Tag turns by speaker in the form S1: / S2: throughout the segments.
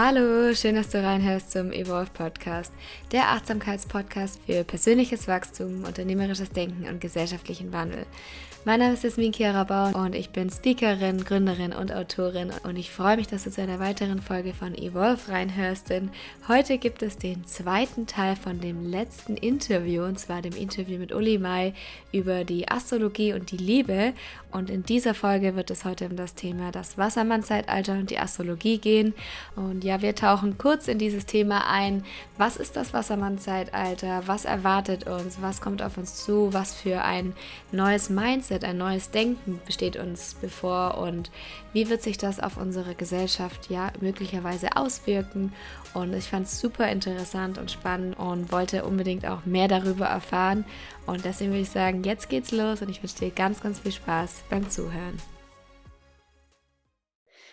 S1: Hallo, schön, dass du reinhörst zum Evolve Podcast, der Achtsamkeitspodcast für persönliches Wachstum, unternehmerisches Denken und gesellschaftlichen Wandel. Mein Name ist Jasmin Chiara Bauer und ich bin Speakerin, Gründerin und Autorin und ich freue mich, dass du zu einer weiteren Folge von Evolve reinhörst, denn heute gibt es den zweiten Teil von dem letzten Interview und zwar dem Interview mit Uli Mai über die Astrologie und die Liebe und in dieser Folge wird es heute um das Thema das Wassermann-Zeitalter und die Astrologie gehen und ja, wir tauchen kurz in dieses Thema ein. Was ist das Wassermann-Zeitalter? Was erwartet uns? Was kommt auf uns zu? Was für ein neues Mindset ein neues Denken besteht uns bevor und wie wird sich das auf unsere Gesellschaft ja möglicherweise auswirken. Und ich fand es super interessant und spannend und wollte unbedingt auch mehr darüber erfahren. Und deswegen würde ich sagen, jetzt geht's los und ich wünsche dir ganz, ganz viel Spaß beim Zuhören.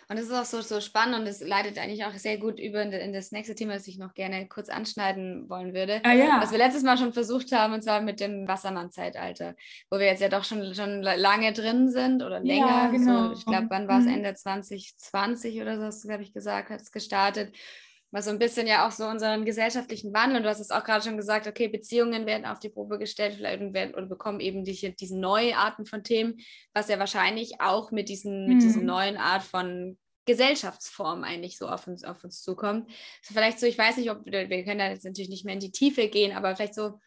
S1: Und es ist auch so, so spannend und es leitet eigentlich auch sehr gut über in das nächste Thema, das ich noch gerne kurz anschneiden wollen würde. Ah, ja. Was wir letztes Mal schon versucht haben, und zwar mit dem Wassermann-Zeitalter, wo wir jetzt ja doch schon, schon lange drin sind oder länger. Ja, genau. So, ich glaube, wann war es? Mhm. Ende 2020 oder so, glaube ich, gesagt, hat es gestartet was so ein bisschen ja auch so unseren gesellschaftlichen Wandel, und du hast es auch gerade schon gesagt, okay, Beziehungen werden auf die Probe gestellt vielleicht und, werden, und bekommen eben die, diese neue Arten von Themen, was ja wahrscheinlich auch mit diesen, mhm. mit diesen neuen Art von Gesellschaftsform eigentlich so auf uns, auf uns zukommt. So vielleicht so, ich weiß nicht, ob wir können da jetzt natürlich nicht mehr in die Tiefe gehen, aber vielleicht so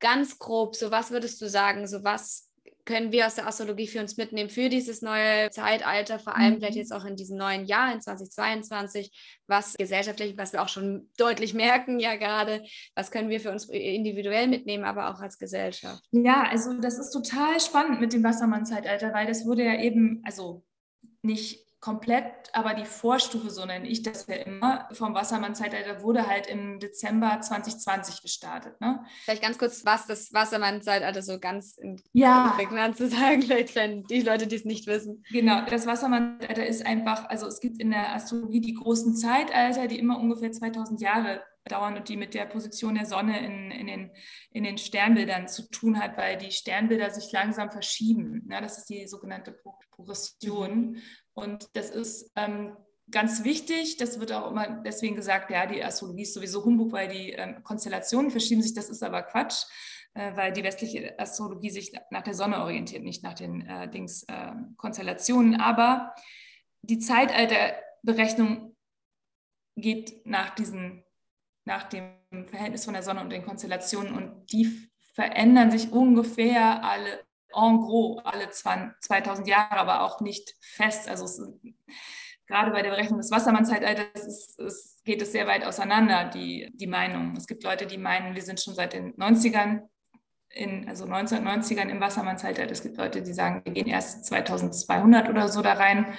S1: ganz grob, so was würdest du sagen, so was können wir aus der Astrologie für uns mitnehmen für dieses neue Zeitalter, vor allem mhm. vielleicht jetzt auch in diesem neuen Jahr, in 2022, was gesellschaftlich, was wir auch schon deutlich merken, ja gerade, was können wir für uns individuell mitnehmen, aber auch als Gesellschaft?
S2: Ja, also das ist total spannend mit dem Wassermann-Zeitalter, weil das wurde ja eben, also nicht komplett, aber die Vorstufe, so nenne ich das ja immer, vom Wassermann-Zeitalter wurde halt im Dezember 2020 gestartet. Ne?
S1: Vielleicht ganz kurz, was das Wassermann-Zeitalter so ganz in ja. prägnant zu sagen, vielleicht wenn die Leute, die es nicht wissen.
S2: Genau, das Wassermann-Zeitalter ist einfach, also es gibt in der Astrologie die großen Zeitalter, die immer ungefähr 2000 Jahre dauern und die mit der Position der Sonne in, in, den, in den Sternbildern zu tun hat, weil die Sternbilder sich langsam verschieben. Ja, das ist die sogenannte Progression. Und das ist ähm, ganz wichtig. Das wird auch immer deswegen gesagt, ja, die Astrologie ist sowieso Humbug, weil die ähm, Konstellationen verschieben sich. Das ist aber Quatsch, äh, weil die westliche Astrologie sich nach der Sonne orientiert, nicht nach den äh, Dings, äh, Konstellationen. Aber die Zeitalterberechnung geht nach diesen nach dem Verhältnis von der Sonne und den Konstellationen und die verändern sich ungefähr alle en gros alle 2000 Jahre, aber auch nicht fest. Also es, gerade bei der Berechnung des Wassermann-Zeitalters ist, ist, geht es sehr weit auseinander, die, die Meinung. Es gibt Leute, die meinen, wir sind schon seit den 90ern, in, also 1990ern im Wassermann-Zeitalter. Es gibt Leute, die sagen, wir gehen erst 2200 oder so da rein.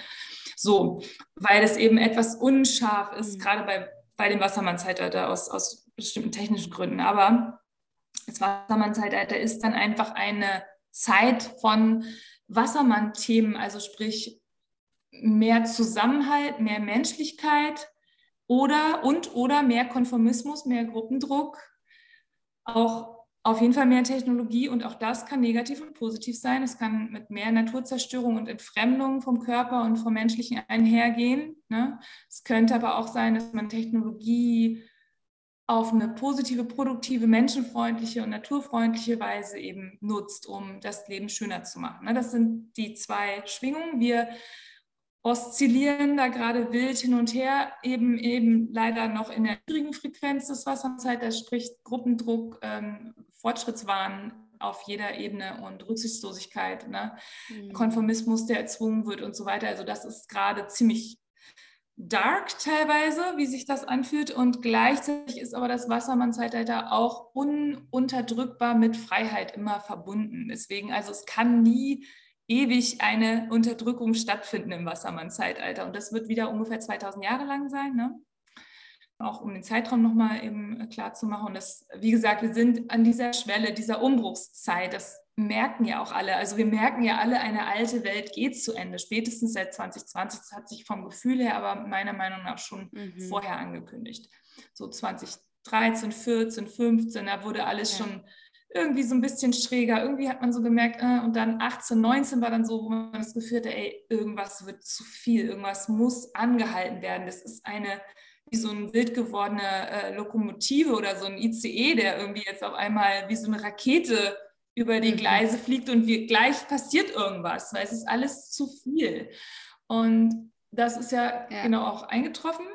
S2: So, weil es eben etwas unscharf ist, mhm. gerade bei, bei dem Wassermann-Zeitalter aus, aus bestimmten technischen Gründen. Aber das Wassermann-Zeitalter ist dann einfach eine Zeit von Wassermann-Themen, also sprich mehr Zusammenhalt, mehr Menschlichkeit oder und oder mehr Konformismus, mehr Gruppendruck, auch auf jeden Fall mehr Technologie und auch das kann negativ und positiv sein. Es kann mit mehr Naturzerstörung und Entfremdung vom Körper und vom Menschlichen einhergehen. Ne? Es könnte aber auch sein, dass man Technologie auf eine positive, produktive, menschenfreundliche und naturfreundliche Weise eben nutzt, um das Leben schöner zu machen. Ne? Das sind die zwei Schwingungen. Wir oszillieren da gerade wild hin und her, eben eben leider noch in der niedrigen Frequenz des Wasserzeit, das spricht Gruppendruck, ähm, Fortschrittswahn auf jeder Ebene und Rücksichtslosigkeit, ne? mhm. Konformismus, der erzwungen wird und so weiter. Also das ist gerade ziemlich dark teilweise, wie sich das anfühlt. Und gleichzeitig ist aber das Wassermann-Zeitalter auch ununterdrückbar mit Freiheit immer verbunden. Deswegen, also es kann nie ewig eine Unterdrückung stattfinden im Wassermann-Zeitalter. Und das wird wieder ungefähr 2000 Jahre lang sein. Ne? Auch um den Zeitraum nochmal eben klar zu machen. Und das, wie gesagt, wir sind an dieser Schwelle, dieser Umbruchszeit. Das merken ja auch alle, also wir merken ja alle, eine alte Welt geht zu Ende, spätestens seit 2020. Das hat sich vom Gefühl her aber meiner Meinung nach schon mhm. vorher angekündigt. So 2013, 14, 15, da wurde alles ja. schon irgendwie so ein bisschen schräger. Irgendwie hat man so gemerkt, äh, und dann 18, 19 war dann so, wo man das Gefühl hatte, ey, irgendwas wird zu viel, irgendwas muss angehalten werden. Das ist eine wie so eine wild gewordene äh, Lokomotive oder so ein ICE, der irgendwie jetzt auf einmal wie so eine Rakete über die mhm. Gleise fliegt und wir, gleich passiert irgendwas, weil es ist alles zu viel. Und das ist ja, ja. genau auch eingetroffen,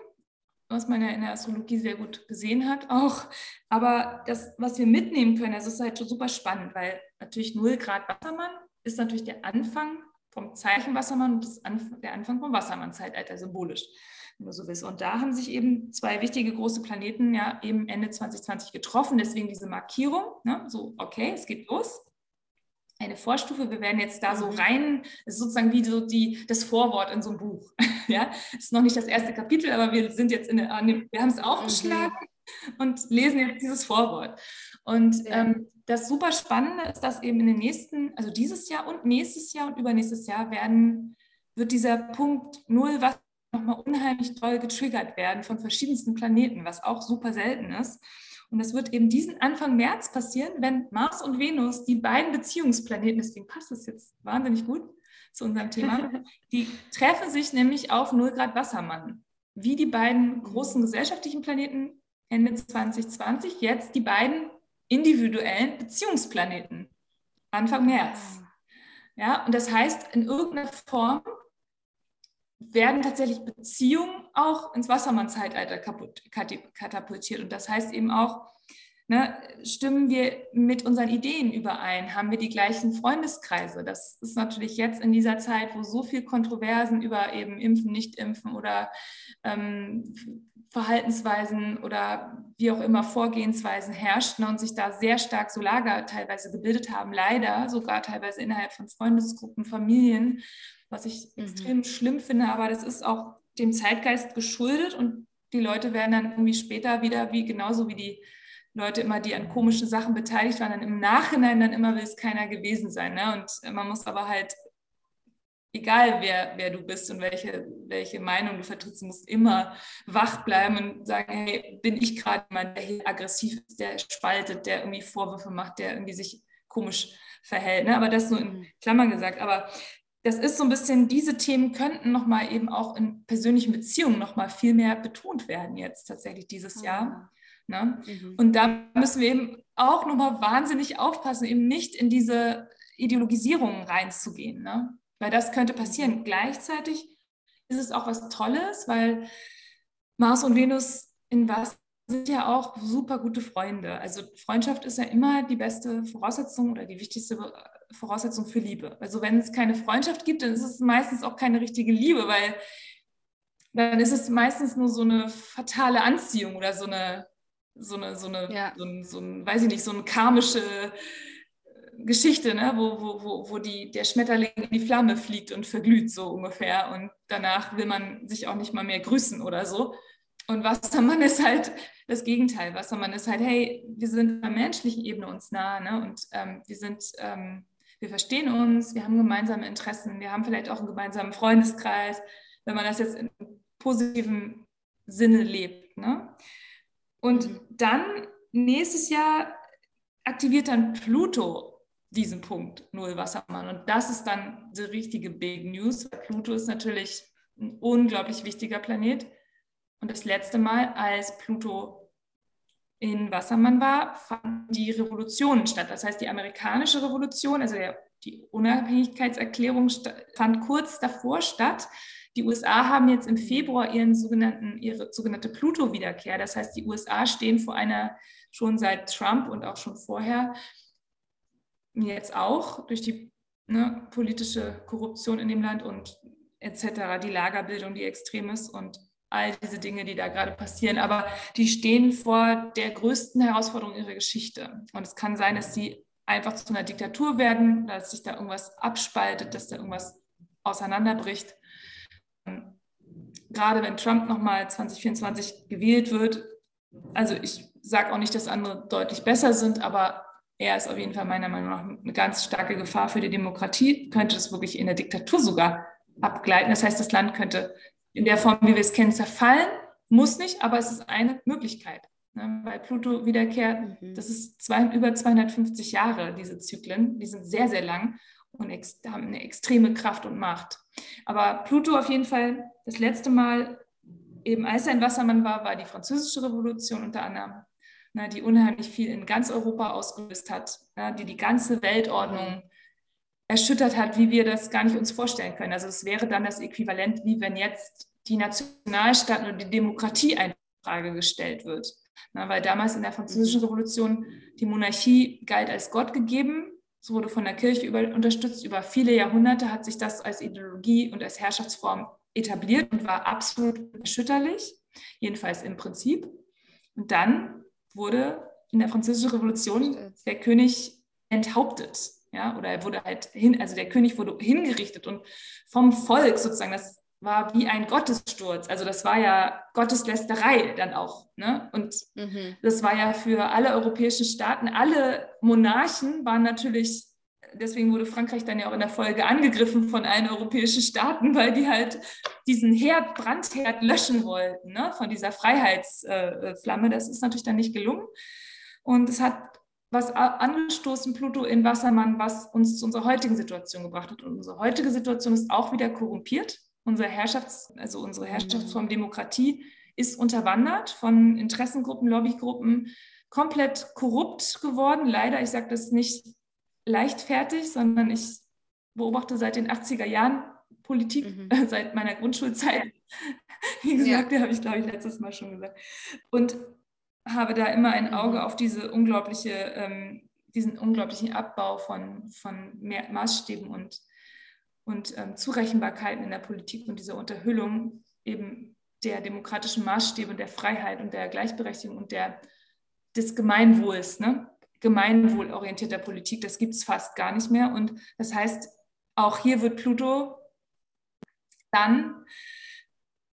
S2: was man ja in der Astrologie sehr gut gesehen hat auch. Aber das, was wir mitnehmen können, das ist halt super spannend, weil natürlich 0 Grad Wassermann ist natürlich der Anfang vom Zeichen Wassermann und das Anf der Anfang vom Wassermann-Zeitalter symbolisch wenn du so willst. Und da haben sich eben zwei wichtige große Planeten ja eben Ende 2020 getroffen. Deswegen diese Markierung, ne? so, okay, es geht los. Eine Vorstufe, wir werden jetzt da so mhm. rein, ist sozusagen wie so die, das Vorwort in so einem Buch. ja, es ist noch nicht das erste Kapitel, aber wir sind jetzt in der, wir haben es aufgeschlagen mhm. und lesen jetzt dieses Vorwort. Und ja. ähm, das super Spannende ist, dass eben in den nächsten, also dieses Jahr und nächstes Jahr und übernächstes Jahr werden, wird dieser Punkt Null, was nochmal unheimlich toll getriggert werden von verschiedensten Planeten, was auch super selten ist. Und das wird eben diesen Anfang März passieren, wenn Mars und Venus, die beiden Beziehungsplaneten, deswegen passt es jetzt wahnsinnig gut zu unserem Thema, die treffen sich nämlich auf 0 Grad Wassermann. Wie die beiden großen gesellschaftlichen Planeten Ende 2020, jetzt die beiden individuellen Beziehungsplaneten Anfang März. Ah. Ja, und das heißt, in irgendeiner Form werden tatsächlich Beziehungen auch ins Wassermann-Zeitalter katapultiert. Und das heißt eben auch, ne, stimmen wir mit unseren Ideen überein? Haben wir die gleichen Freundeskreise? Das ist natürlich jetzt in dieser Zeit, wo so viel Kontroversen über eben Impfen, Nicht-Impfen oder ähm, Verhaltensweisen oder wie auch immer Vorgehensweisen herrschten und sich da sehr stark so Lager teilweise gebildet haben, leider sogar teilweise innerhalb von Freundesgruppen, Familien, was ich mhm. extrem schlimm finde, aber das ist auch dem Zeitgeist geschuldet und die Leute werden dann irgendwie später wieder, wie genauso wie die Leute immer, die an komischen Sachen beteiligt waren, dann im Nachhinein dann immer will es keiner gewesen sein. Ne? Und man muss aber halt, egal wer, wer du bist und welche, welche Meinung du vertrittst, musst immer wach bleiben und sagen, hey, bin ich gerade jemand, der hier aggressiv ist, der spaltet, der irgendwie Vorwürfe macht, der irgendwie sich komisch verhält. Ne? Aber das nur in mhm. Klammern gesagt. Aber das ist so ein bisschen, diese Themen könnten nochmal eben auch in persönlichen Beziehungen nochmal viel mehr betont werden jetzt tatsächlich dieses ah. Jahr. Ne? Mhm. Und da müssen wir eben auch nochmal wahnsinnig aufpassen, eben nicht in diese Ideologisierungen reinzugehen. Ne? Weil das könnte passieren. Mhm. Gleichzeitig ist es auch was Tolles, weil Mars und Venus in was sind ja auch super gute Freunde. Also Freundschaft ist ja immer die beste Voraussetzung oder die wichtigste Voraussetzung für Liebe. Also wenn es keine Freundschaft gibt, dann ist es meistens auch keine richtige Liebe, weil dann ist es meistens nur so eine fatale Anziehung oder so eine, so eine, so eine, ja. so, ein, so ein, weiß ich nicht, so eine karmische äh, Geschichte, ne? wo, wo, wo, wo die, der Schmetterling in die Flamme fliegt und verglüht, so ungefähr. Und danach will man sich auch nicht mal mehr grüßen oder so. Und Wassermann ist halt das Gegenteil. Wassermann ist halt, hey, wir sind auf der menschlichen Ebene uns nah ne? und ähm, wir sind ähm, wir verstehen uns, wir haben gemeinsame Interessen, wir haben vielleicht auch einen gemeinsamen Freundeskreis, wenn man das jetzt in positiven Sinne lebt. Ne? Und mhm. dann nächstes Jahr aktiviert dann Pluto diesen Punkt Null Wassermann. Und das ist dann die richtige Big News, weil Pluto ist natürlich ein unglaublich wichtiger Planet. Und das letzte Mal, als Pluto in Wassermann war, fanden die Revolutionen statt. Das heißt, die amerikanische Revolution, also die Unabhängigkeitserklärung fand kurz davor statt. Die USA haben jetzt im Februar ihren sogenannten, ihre sogenannte Pluto-Wiederkehr. Das heißt, die USA stehen vor einer schon seit Trump und auch schon vorher, jetzt auch durch die ne, politische Korruption in dem Land und etc., die Lagerbildung, die extrem ist und all diese Dinge, die da gerade passieren, aber die stehen vor der größten Herausforderung ihrer Geschichte. Und es kann sein, dass sie einfach zu einer Diktatur werden, dass sich da irgendwas abspaltet, dass da irgendwas auseinanderbricht. Gerade wenn Trump nochmal 2024 gewählt wird, also ich sage auch nicht, dass andere deutlich besser sind, aber er ist auf jeden Fall meiner Meinung nach eine ganz starke Gefahr für die Demokratie, könnte es wirklich in der Diktatur sogar abgleiten. Das heißt, das Land könnte in der Form, wie wir es kennen, zerfallen. Muss nicht, aber es ist eine Möglichkeit. ne, weil Pluto wiederkehrt. Mhm. Das ist zwei, über 250 Jahre, diese Zyklen. Die sind sehr, sehr lang und haben eine extreme Kraft und Macht. Aber Pluto auf jeden Fall das letzte Mal eben als er ein Wassermann war, war die Französische Revolution unter anderem, ne, die unheimlich viel in ganz Europa ausgelöst hat, ne, die die ganze Weltordnung erschüttert hat, wie wir das gar nicht uns vorstellen können. Also es wäre dann das Äquivalent, wie wenn jetzt die Nationalstaaten oder die Demokratie in Frage gestellt wird. Na, weil damals in der Französischen mhm. Revolution die Monarchie galt als Gott gegeben. Es wurde von der Kirche über, unterstützt. Über viele Jahrhunderte hat sich das als Ideologie und als Herrschaftsform etabliert und war absolut erschütterlich, jedenfalls im Prinzip. Und dann wurde in der Französischen Revolution der König enthauptet. Ja, oder er wurde halt hin, also der König wurde hingerichtet und vom Volk sozusagen, das war wie ein Gottessturz. Also das war ja Gotteslästerei dann auch. Ne? Und mhm. das war ja für alle europäischen Staaten, alle Monarchen waren natürlich deswegen wurde Frankreich dann ja auch in der Folge angegriffen von allen europäischen Staaten, weil die halt diesen Herd, Brandherd löschen wollten, ne? von dieser Freiheitsflamme. Das ist natürlich dann nicht gelungen. Und es hat was angestoßen, Pluto in Wassermann, was uns zu unserer heutigen Situation gebracht hat. Und unsere heutige Situation ist auch wieder korrumpiert. Unsere Herrschafts-, also unsere Herrschaftsform Demokratie ist unterwandert von Interessengruppen, Lobbygruppen, komplett korrupt geworden. Leider, ich sage das nicht leichtfertig, sondern ich beobachte seit den 80er Jahren Politik, mhm. äh, seit meiner Grundschulzeit. Wie gesagt, ja. habe ich, glaube ich, letztes Mal schon gesagt. Und habe da immer ein Auge mhm. auf diese unglaubliche, ähm, diesen unglaublichen Abbau von, von mehr Maßstäben und, und ähm, Zurechenbarkeiten in der Politik und diese Unterhüllung eben der demokratischen Maßstäbe und der Freiheit und der Gleichberechtigung und der, des Gemeinwohls. Ne? gemeinwohlorientierter Politik. Das gibt es fast gar nicht mehr. Und das heißt, auch hier wird Pluto dann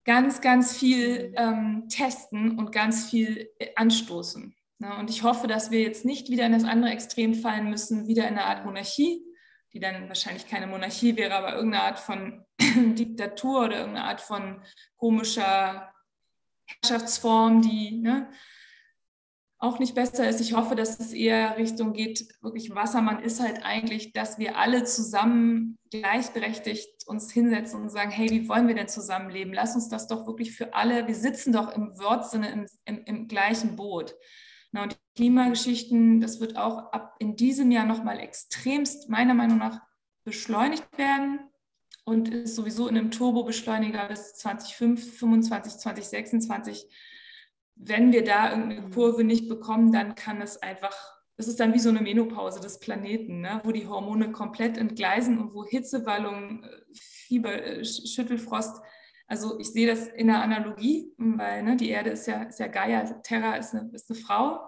S2: ganz, ganz viel ähm, testen und ganz viel äh, anstoßen. Ne? Und ich hoffe, dass wir jetzt nicht wieder in das andere Extrem fallen müssen, wieder in eine Art Monarchie, die dann wahrscheinlich keine Monarchie wäre, aber irgendeine Art von Diktatur oder irgendeine Art von komischer Herrschaftsform, die ne, auch nicht besser ist. Ich hoffe, dass es eher Richtung geht, wirklich Wassermann ist halt eigentlich, dass wir alle zusammen gleichberechtigt uns hinsetzen und sagen, hey, wie wollen wir denn zusammenleben? Lass uns das doch wirklich für alle, wir sitzen doch im Wortsinne im, im, im gleichen Boot. Und die Klimageschichten, das wird auch ab in diesem Jahr nochmal extremst, meiner Meinung nach, beschleunigt werden und ist sowieso in einem Turbobeschleuniger bis 2025, 2026 wenn wir da irgendeine. Kurve nicht bekommen, dann kann es einfach, das ist dann wie so eine Menopause des Planeten, ne? wo die Hormone komplett entgleisen und wo Hitzewallung, Fieber, äh, Schüttelfrost, also ich sehe das in der Analogie, weil ne, die Erde ist ja, ist ja Gaia, Terra ist eine, ist eine Frau.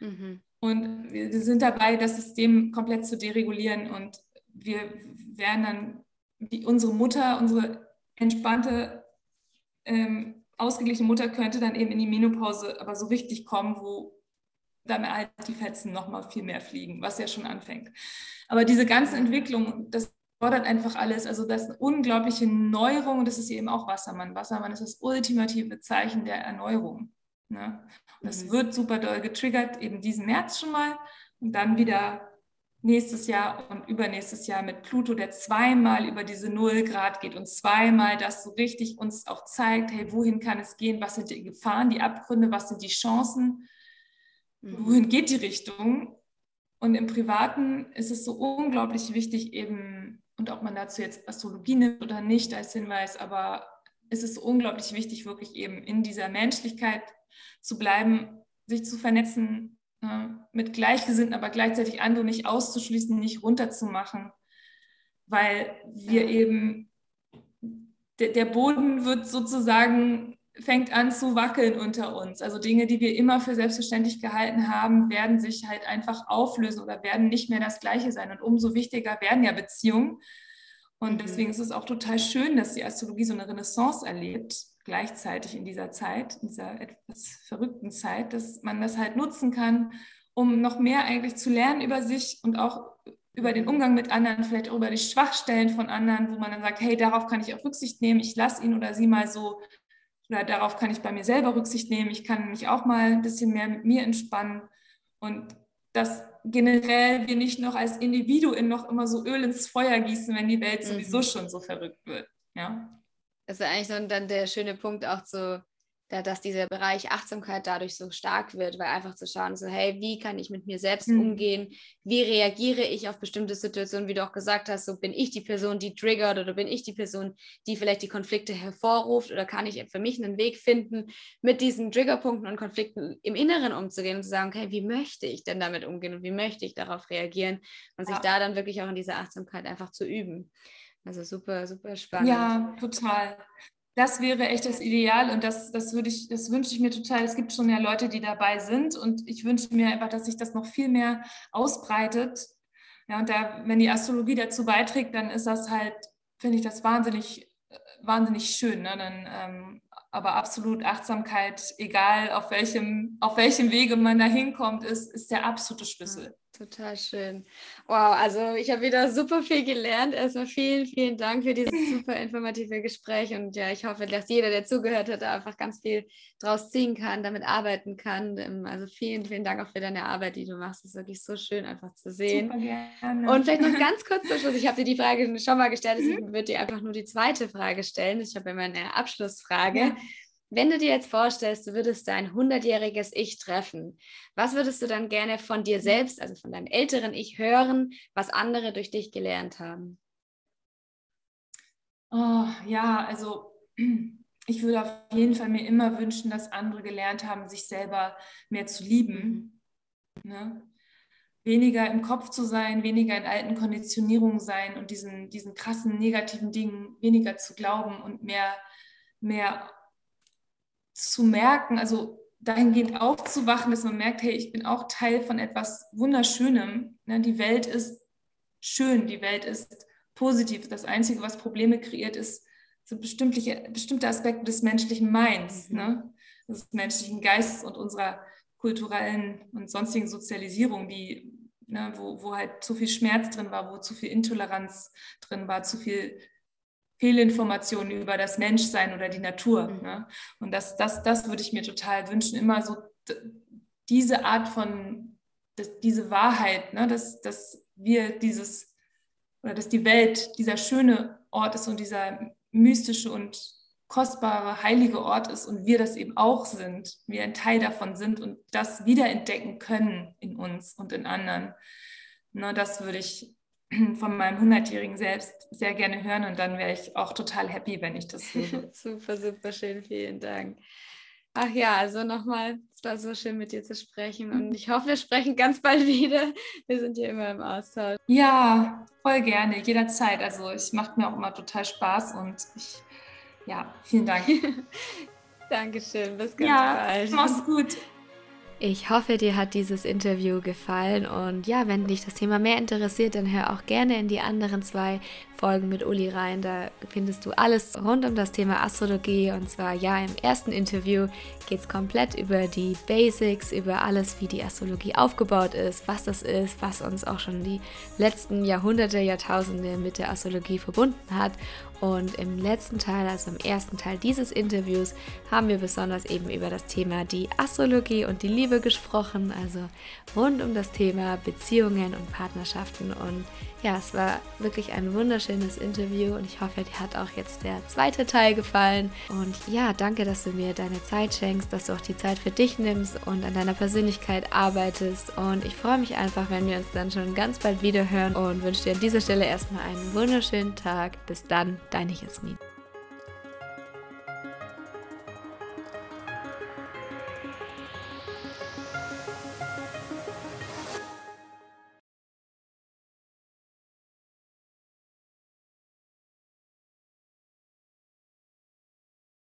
S2: Mhm. Und wir sind dabei, das System komplett zu deregulieren und wir werden dann, wie unsere Mutter, unsere entspannte ähm, ausgeglichene Mutter könnte dann eben in die Menopause aber so richtig kommen, wo dann halt die Fetzen nochmal viel mehr fliegen, was ja schon anfängt. Aber diese ganzen Entwicklungen, das fordert einfach alles. Also das ist eine unglaubliche Neuerung und das ist eben auch Wassermann. Wassermann ist das ultimative Zeichen der Erneuerung. Ne? Und das mhm. wird super doll getriggert, eben diesen März schon mal und dann wieder nächstes Jahr und übernächstes Jahr mit Pluto, der zweimal über diese Null Grad geht und zweimal das so richtig uns auch zeigt, hey, wohin kann es gehen, was sind die Gefahren, die Abgründe, was sind die Chancen, mhm. wohin geht die Richtung. Und im Privaten ist es so unglaublich wichtig eben, und ob man dazu jetzt Astrologie nimmt oder nicht als Hinweis, aber es ist unglaublich wichtig, wirklich eben in dieser Menschlichkeit zu bleiben, sich zu vernetzen, mit Gleichgesinnten, aber gleichzeitig andere nicht auszuschließen, nicht runterzumachen, weil wir eben, der, der Boden wird sozusagen, fängt an zu wackeln unter uns. Also Dinge, die wir immer für selbstverständlich gehalten haben, werden sich halt einfach auflösen oder werden nicht mehr das Gleiche sein. Und umso wichtiger werden ja Beziehungen. Und mhm. deswegen ist es auch total schön, dass die Astrologie so eine Renaissance erlebt, gleichzeitig in dieser Zeit, in dieser etwas verrückten Zeit, dass man das halt nutzen kann, um noch mehr eigentlich zu lernen über sich und auch über den Umgang mit anderen, vielleicht auch über die Schwachstellen von anderen, wo man dann sagt, hey, darauf kann ich auch Rücksicht nehmen, ich lasse ihn oder sie mal so oder darauf kann ich bei mir selber Rücksicht nehmen. Ich kann mich auch mal ein bisschen mehr mit mir entspannen und dass generell wir nicht noch als Individuen noch immer so Öl ins Feuer gießen, wenn die Welt mhm. sowieso schon so verrückt wird. Ja.
S1: Das ist eigentlich so dann der schöne Punkt auch zu dass dieser Bereich Achtsamkeit dadurch so stark wird, weil einfach zu schauen, so, hey, wie kann ich mit mir selbst mhm. umgehen? Wie reagiere ich auf bestimmte Situationen, wie du auch gesagt hast, so bin ich die Person, die triggert oder bin ich die Person, die vielleicht die Konflikte hervorruft oder kann ich für mich einen Weg finden, mit diesen Triggerpunkten und Konflikten im Inneren umzugehen und zu sagen, okay, wie möchte ich denn damit umgehen und wie möchte ich darauf reagieren und sich da dann wirklich auch in dieser Achtsamkeit einfach zu üben. Also super, super spannend.
S2: Ja, total das wäre echt das Ideal und das, das würde ich, das wünsche ich mir total. Es gibt schon ja Leute, die dabei sind und ich wünsche mir einfach, dass sich das noch viel mehr ausbreitet. Ja, und da, wenn die Astrologie dazu beiträgt, dann ist das halt, finde ich das wahnsinnig, wahnsinnig schön. Ne? Dann, ähm, aber absolut Achtsamkeit, egal auf welchem, auf welchem Wege man da hinkommt, ist, ist der absolute Schlüssel.
S1: Total schön. Wow, also ich habe wieder super viel gelernt. Erstmal vielen, vielen Dank für dieses super informative Gespräch. Und ja, ich hoffe, dass jeder, der zugehört hat, da einfach ganz viel draus ziehen kann, damit arbeiten kann. Ähm, also vielen, vielen Dank auch für deine Arbeit, die du machst. Es ist wirklich so schön, einfach zu sehen. Und vielleicht noch ganz kurz zum Schluss. Ich habe dir die Frage schon mal gestellt, deswegen würde dir einfach nur die zweite Frage stellen. Ich habe immer eine Abschlussfrage. Ja. Wenn du dir jetzt vorstellst, du würdest dein 100-jähriges Ich treffen, was würdest du dann gerne von dir selbst, also von deinem älteren Ich hören, was andere durch dich gelernt haben?
S2: Oh, ja, also ich würde auf jeden Fall mir immer wünschen, dass andere gelernt haben, sich selber mehr zu lieben. Ne? Weniger im Kopf zu sein, weniger in alten Konditionierungen sein und diesen, diesen krassen negativen Dingen weniger zu glauben und mehr, mehr zu merken, also dahingehend aufzuwachen, dass man merkt, hey, ich bin auch Teil von etwas Wunderschönem. Ne? Die Welt ist schön, die Welt ist positiv. Das Einzige, was Probleme kreiert, ist so bestimmte, bestimmte Aspekte des menschlichen Minds, mhm. ne? des menschlichen Geistes und unserer kulturellen und sonstigen Sozialisierung, die, ne, wo, wo halt zu viel Schmerz drin war, wo zu viel Intoleranz drin war, zu viel Fehlinformationen über das Menschsein oder die Natur. Mhm. Ne? Und das, das, das würde ich mir total wünschen, immer so diese Art von, das, diese Wahrheit, ne? dass, dass wir dieses, oder dass die Welt dieser schöne Ort ist und dieser mystische und kostbare, heilige Ort ist und wir das eben auch sind, wir ein Teil davon sind und das wiederentdecken können in uns und in anderen. Ne, das würde ich von meinem 100-jährigen Selbst sehr gerne hören und dann wäre ich auch total happy, wenn ich das höre.
S1: super, super schön, vielen Dank. Ach ja, also nochmal, es war so schön mit dir zu sprechen und ich hoffe, wir sprechen ganz bald wieder. Wir sind hier immer im Austausch.
S2: Ja, voll gerne, jederzeit. Also es macht mir auch immer total Spaß und ich, ja, vielen Dank.
S1: Dankeschön, bis ganz ja, bald.
S2: Mach's gut.
S1: Ich hoffe, dir hat dieses Interview gefallen. Und ja, wenn dich das Thema mehr interessiert, dann hör auch gerne in die anderen zwei Folgen mit Uli rein. Da findest du alles rund um das Thema Astrologie. Und zwar ja, im ersten Interview geht es komplett über die Basics, über alles, wie die Astrologie aufgebaut ist, was das ist, was uns auch schon die letzten Jahrhunderte, Jahrtausende mit der Astrologie verbunden hat und im letzten Teil, also im ersten Teil dieses Interviews, haben wir besonders eben über das Thema die Astrologie und die Liebe gesprochen, also rund um das Thema Beziehungen und Partnerschaften. Und ja, es war wirklich ein wunderschönes Interview und ich hoffe, dir hat auch jetzt der zweite Teil gefallen. Und ja, danke, dass du mir deine Zeit schenkst, dass du auch die Zeit für dich nimmst und an deiner Persönlichkeit arbeitest. Und ich freue mich einfach, wenn wir uns dann schon ganz bald wieder hören und wünsche dir an dieser Stelle erstmal einen wunderschönen Tag. Bis dann, deine Jasmin.